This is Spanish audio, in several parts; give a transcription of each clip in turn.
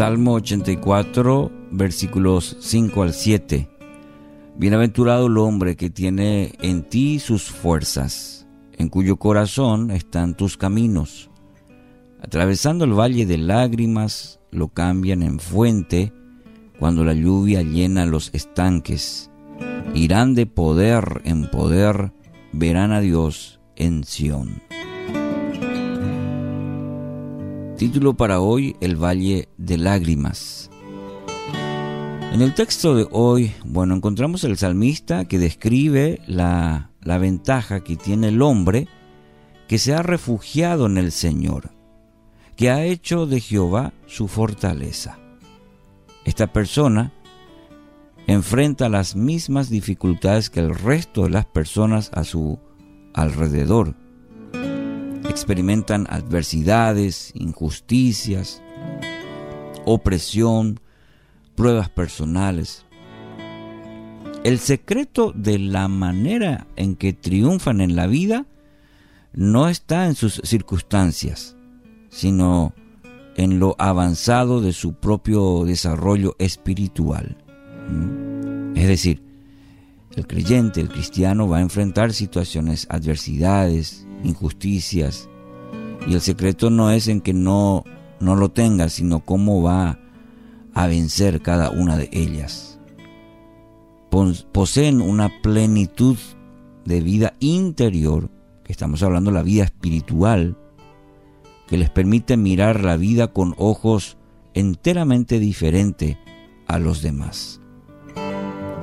Salmo 84, versículos 5 al 7. Bienaventurado el hombre que tiene en ti sus fuerzas, en cuyo corazón están tus caminos. Atravesando el valle de lágrimas, lo cambian en fuente cuando la lluvia llena los estanques. Irán de poder en poder, verán a Dios en Sión. Título para hoy, El Valle de Lágrimas. En el texto de hoy, bueno, encontramos el salmista que describe la, la ventaja que tiene el hombre que se ha refugiado en el Señor, que ha hecho de Jehová su fortaleza. Esta persona enfrenta las mismas dificultades que el resto de las personas a su alrededor experimentan adversidades, injusticias, opresión, pruebas personales. El secreto de la manera en que triunfan en la vida no está en sus circunstancias, sino en lo avanzado de su propio desarrollo espiritual. Es decir, el creyente, el cristiano va a enfrentar situaciones, adversidades, injusticias. Y el secreto no es en que no, no lo tenga, sino cómo va a vencer cada una de ellas. Poseen una plenitud de vida interior, que estamos hablando de la vida espiritual, que les permite mirar la vida con ojos enteramente diferentes a los demás.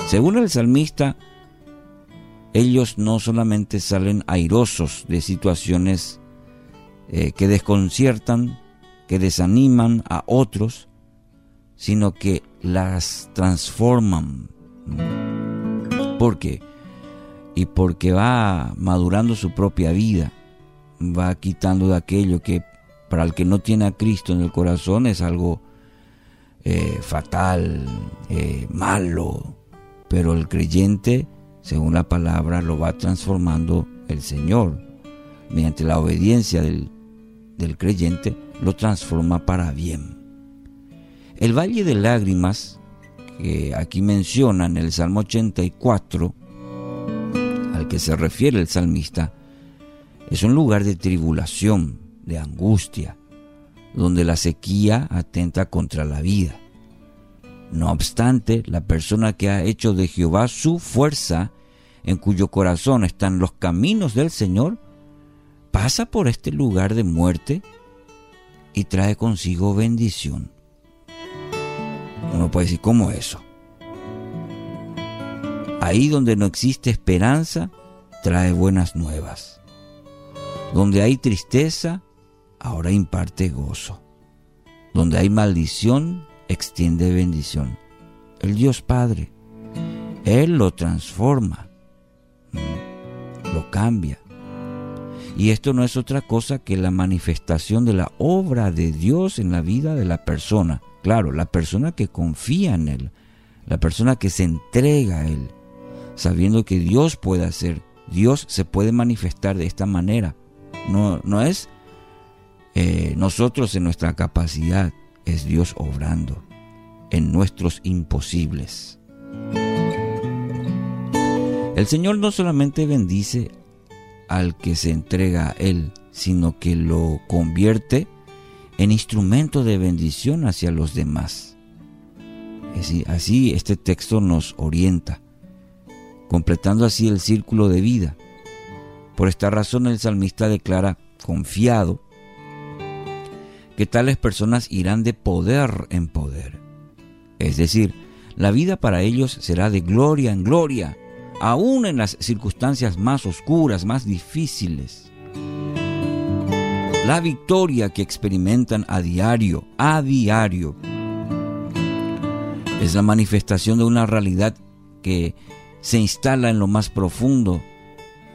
Según el salmista, ellos no solamente salen airosos de situaciones eh, que desconciertan, que desaniman a otros, sino que las transforman. ¿Por qué? Y porque va madurando su propia vida, va quitando de aquello que para el que no tiene a Cristo en el corazón es algo eh, fatal, eh, malo, pero el creyente según la palabra, lo va transformando el Señor. Mediante la obediencia del, creyente, lo transforma para bien. El valle de lágrimas, que aquí menciona en el Salmo 84, al que se refiere el salmista, es un lugar de tribulación, de angustia, donde la sequía atenta contra la vida. No obstante, la persona que ha hecho de Jehová su fuerza en cuyo corazón están los caminos del Señor, pasa por este lugar de muerte y trae consigo bendición. Uno puede decir, ¿cómo eso? Ahí donde no existe esperanza, trae buenas nuevas. Donde hay tristeza, ahora imparte gozo. Donde hay maldición, extiende bendición. El Dios Padre, Él lo transforma lo cambia. Y esto no es otra cosa que la manifestación de la obra de Dios en la vida de la persona. Claro, la persona que confía en Él, la persona que se entrega a Él, sabiendo que Dios puede hacer, Dios se puede manifestar de esta manera. No, no es eh, nosotros en nuestra capacidad, es Dios obrando en nuestros imposibles. El Señor no solamente bendice al que se entrega a Él, sino que lo convierte en instrumento de bendición hacia los demás. Así, así este texto nos orienta, completando así el círculo de vida. Por esta razón el salmista declara confiado que tales personas irán de poder en poder. Es decir, la vida para ellos será de gloria en gloria, aún en las circunstancias más oscuras, más difíciles. La victoria que experimentan a diario, a diario, es la manifestación de una realidad que se instala en lo más profundo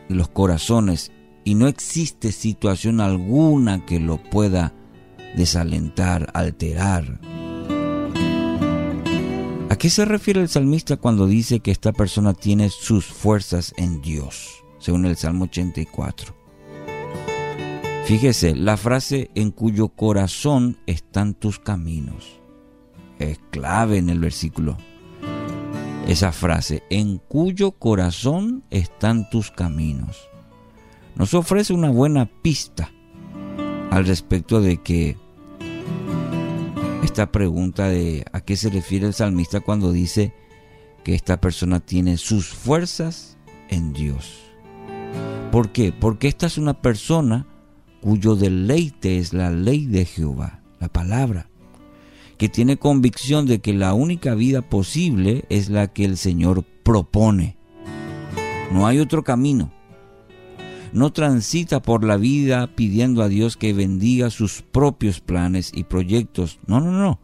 de los corazones y no existe situación alguna que lo pueda desalentar, alterar qué se refiere el salmista cuando dice que esta persona tiene sus fuerzas en Dios? Según el Salmo 84. Fíjese, la frase en cuyo corazón están tus caminos. es clave en el versículo. Esa frase, en cuyo corazón están tus caminos, nos ofrece una buena pista al respecto de que esta pregunta de a qué se refiere el salmista cuando dice que esta persona tiene sus fuerzas en Dios. ¿Por qué? Porque esta es una persona cuyo deleite es la ley de Jehová, la palabra, que tiene convicción de que la única vida posible es la que el Señor propone. No hay otro camino. No transita por la vida pidiendo a Dios que bendiga sus propios planes y proyectos. No, no, no.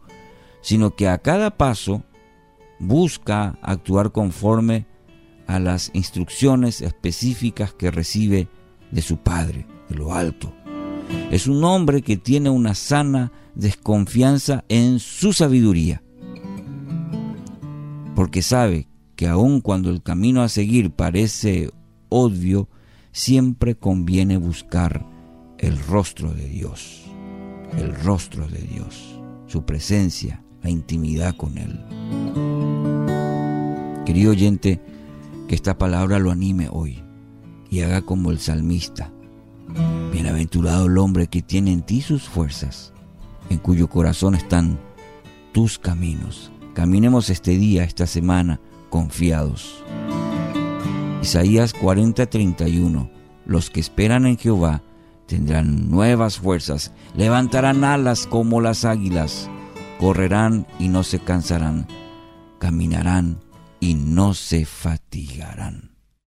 Sino que a cada paso busca actuar conforme a las instrucciones específicas que recibe de su Padre, de lo alto. Es un hombre que tiene una sana desconfianza en su sabiduría, porque sabe que aun cuando el camino a seguir parece obvio, siempre conviene buscar el rostro de Dios, el rostro de Dios, su presencia, la intimidad con Él. Querido oyente, que esta palabra lo anime hoy y haga como el salmista. Bienaventurado el hombre que tiene en ti sus fuerzas, en cuyo corazón están tus caminos. Caminemos este día, esta semana, confiados. Isaías 40:31 Los que esperan en Jehová tendrán nuevas fuerzas, levantarán alas como las águilas, correrán y no se cansarán, caminarán y no se fatigarán.